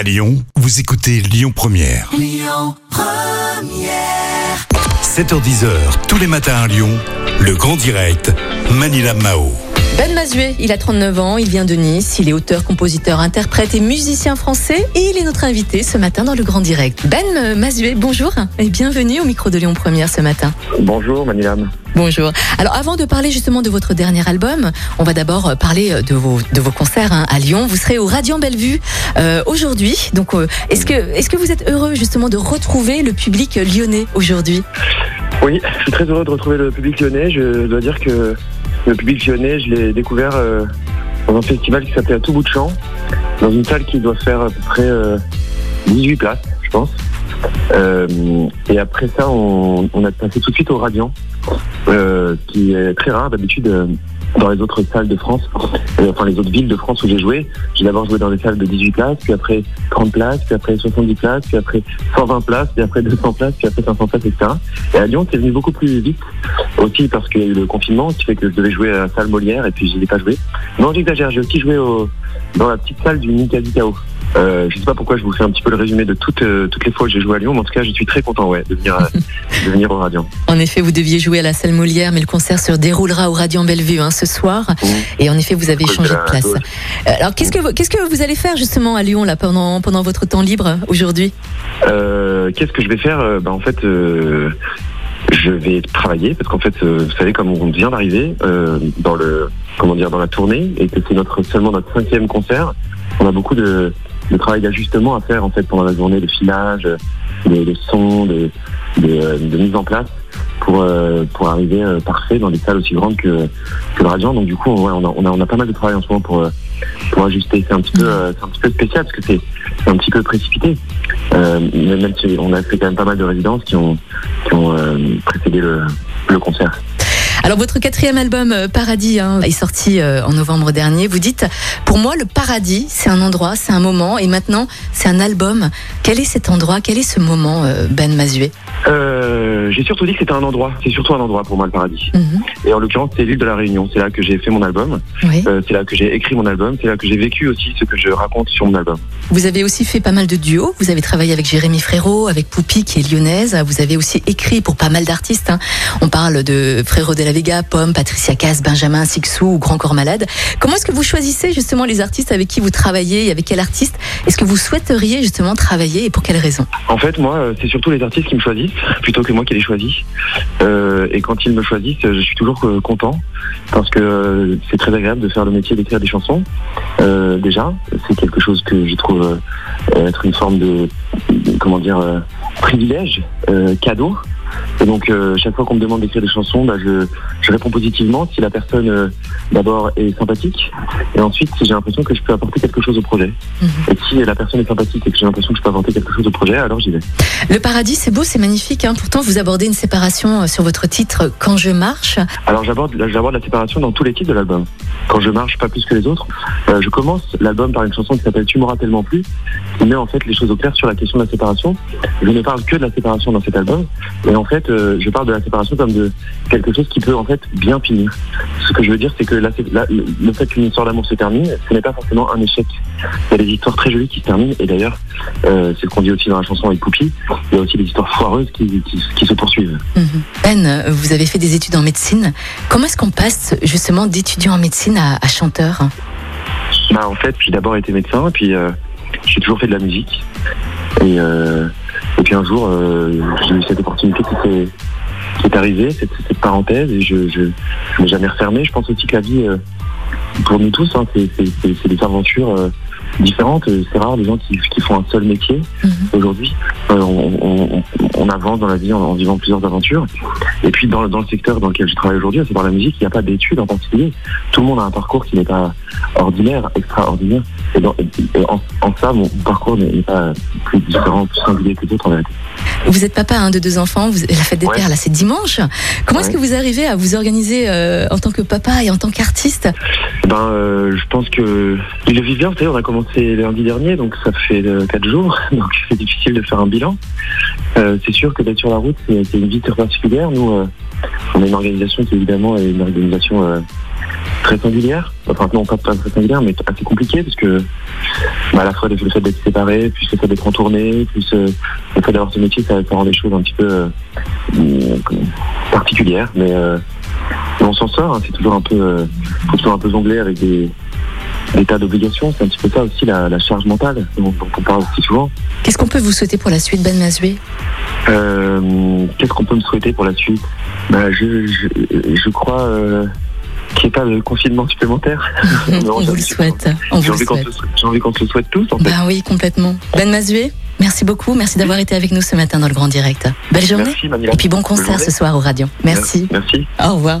À Lyon, vous écoutez Lyon Première. 7h10h, tous les matins à Lyon, le grand direct, Manila Mao. Ben Mazué, il a 39 ans, il vient de Nice, il est auteur, compositeur, interprète et musicien français et il est notre invité ce matin dans le Grand Direct. Ben Mazué, bonjour et bienvenue au micro de Lyon Première ce matin. Bonjour Manilam. Bonjour. Alors avant de parler justement de votre dernier album, on va d'abord parler de vos, de vos concerts hein, à Lyon. Vous serez au Radiant Bellevue euh, aujourd'hui. Donc euh, est-ce que, est que vous êtes heureux justement de retrouver le public lyonnais aujourd'hui? Oui, je suis très heureux de retrouver le public lyonnais. Je dois dire que le public lyonnais, je l'ai découvert euh, dans un festival qui s'appelle À tout bout de champ, dans une salle qui doit faire à peu près 18 places, je pense. et après ça, on, on, a passé tout de suite au Radiant, euh, qui est très rare d'habitude euh, dans les autres salles de France, euh, enfin les autres villes de France où j'ai joué. J'ai d'abord joué dans des salles de 18 places, puis après 30 places, puis après 70 places, puis après 120 places, puis après 200 places, puis après 500 places, etc. Et à Lyon, c'est venu beaucoup plus vite, aussi parce qu'il y a eu le confinement, qui fait que je devais jouer à la salle Molière, et puis je n'ai pas joué. Non, j'exagère, j'ai aussi joué au, dans la petite salle du Mikadi Kao. Euh, je ne sais pas pourquoi je vous fais un petit peu le résumé de toutes, euh, toutes les fois que j'ai joué à Lyon, mais en tout cas, je suis très content ouais, de, venir, euh, de venir au Radiant. En effet, vous deviez jouer à la salle Molière, mais le concert se déroulera au Radiant Bellevue hein, ce soir. Mmh. Et en effet, vous avez changé de place. Alors, qu'est-ce que, vous, qu'est-ce que vous allez faire justement à Lyon là, pendant, pendant votre temps libre aujourd'hui? Qu'est-ce que je vais faire? Bah, En fait, je vais travailler parce qu'en fait, vous savez, comme on vient d'arriver dans le comment dire dans la tournée et que c'est notre seulement notre cinquième concert, on a beaucoup de le travail d'ajustement à faire en fait pendant la journée, de filage, de, sons, de, de, mise en place pour euh, pour arriver euh, parfait dans des salles aussi grandes que, que le Radiant. Donc du coup, ouais, on, a, on, a, on a pas mal de travail en ce moment pour euh, pour ajuster. C'est un petit peu c'est un petit peu spécial parce que c'est un petit peu précipité. Même si on a fait quand même pas mal de résidences qui ont ont précédé le concert. Alors votre quatrième album euh, Paradis hein, est sorti euh, en novembre dernier. Vous dites, pour moi le paradis, c'est un endroit, c'est un moment, et maintenant c'est un album. Quel est cet endroit? Quel est ce moment, euh, Ben Mazué J'ai surtout dit que c'était un endroit. C'est surtout un endroit pour moi le paradis. Mhm. Et en l'occurrence, c'est l'île de la Réunion. C'est là que j'ai fait mon album. c'est là que j'ai écrit mon album. C'est là que j'ai vécu aussi ce que je raconte sur mon album. Vous avez aussi fait pas mal de duos. Vous avez travaillé avec Jérémy Frérot, avec Poupi qui est lyonnaise. Vous avez aussi écrit pour pas mal d'artistes. Hein. On parle de Frérot de la Vega, Pomme, Patricia Cass, Benjamin Sixou ou Grand Corps Malade. Comment est-ce que vous choisissez justement les artistes avec qui vous travaillez et avec quel artiste est-ce que vous souhaiteriez justement travailler et pour quelles raisons En fait, moi, euh, c'est surtout les artistes qui me choisissent plutôt que moi qui les choisis. Euh, et quand ils me choisissent, je suis toujours euh, content parce que c'est très agréable de faire le métier d'écrire des chansons. déjà, c'est quelque chose que je trouve être une forme de, comment dire, privilège, cadeau. Et donc, euh, chaque fois qu'on me demande d'écrire des chansons, bah, je, je, réponds positivement si la personne, euh, d'abord, est sympathique. Et ensuite, si j'ai l'impression que je peux apporter quelque chose au projet. Mhm. Et si la personne est sympathique et que j'ai l'impression que je peux apporter quelque chose au projet, alors j'y vais. Le paradis, c'est beau, c'est magnifique. Hein. Pourtant, vous abordez une séparation euh, sur votre titre Quand je marche. Alors, j'aborde la séparation dans tous les titres de l'album. Quand je marche, pas plus que les autres. je commence l'album par une chanson qui s'appelle Tu m'auras tellement plu, qui met en fait les choses au clair sur la question de la séparation. Je ne parle que de la séparation dans cet album. Et en fait, euh, je parle de la séparation comme de quelque chose qui peut en fait bien finir. Ce que je veux dire, c'est que le fait qu'une histoire d'amour se termine, ce n'est pas forcément un échec. Il y a des histoires très jolies qui se terminent, et d'ailleurs, euh, c'est ce qu'on dit aussi dans la chanson avec Poupie, il y a aussi des histoires foireuses qui, se poursuivent. Mhm. Ben, vous avez fait des études en médecine. Comment est-ce qu'on passe justement d'étudiant en médecine à, chanteur bah, En fait, j'ai d'abord été médecin, et puis euh, j'ai toujours fait de la musique. Et et puis un jour, euh, j'ai eu cette opportunité qui s'est arrivée, cette, parenthèse, et je je n'ai jamais refermé. Je pense aussi que la vie, euh, pour nous tous, hein, c'est des aventures euh, différentes. C'est rare les gens qui, qui, font un seul métier mhm. aujourd'hui. on, on, avance dans la vie en, vivant plusieurs aventures. Et puis dans, dans, le secteur dans lequel je travaille aujourd'hui, c'est dans la musique, il n'y a pas d'études en particulier. Tout le monde a un parcours qui n'est pas ordinaire, extraordinaire. Et, en, en, ça, mon parcours n'est pas plus différent, plus singulier que d'autres en réalité. Vous êtes papa hein, de deux enfants, vous, la fête des pères, là, c'est dimanche. Comment est-ce que vous arrivez à vous organiser euh, en tant que papa et en tant qu'artiste? Ben, euh, je pense que il le vit bien. Vous savez, on a commencé lundi dernier, donc ça fait euh, quatre jours, donc c'est difficile de faire un bilan. c'est sûr que d'être sur la route, c'est une vie très particulière. Nous, on a une organisation qui évidemment est une organisation très singulière. Enfin, non, pas, très singulière, mais assez compliquée, parce que bah, à la fois le fait d'être séparé, plus le fait d'être en tournée, euh, le fait d'avoir ce métier, ça, rend les choses un petit peu euh, euh, particulières. Mais, euh, on s'en sort, hein, c'est toujours un peu, euh, faut toujours un peu jongler avec des, des tas d'obligations. C'est un petit peu ça aussi la, la charge mentale dont, dont on parle aussi souvent. Qu'est-ce qu'on peut vous souhaiter pour la suite, Ben Mazué Euh, Qu'est-ce qu'on peut me souhaiter pour la suite? Bah, je, je, je crois euh, qu'il n'y ait pas de confinement supplémentaire. On vous le souhaite. On J'ai vous le envie qu'on souhaite. se, j'ai envie qu'on se le souhaite tous, en fait. Ben oui, complètement. Ben Mazué, merci beaucoup. Merci d'avoir été avec nous ce matin dans le Grand Direct. Belle journée. Merci. Et puis bon concert ce soir au radio. Merci. Merci. Au revoir.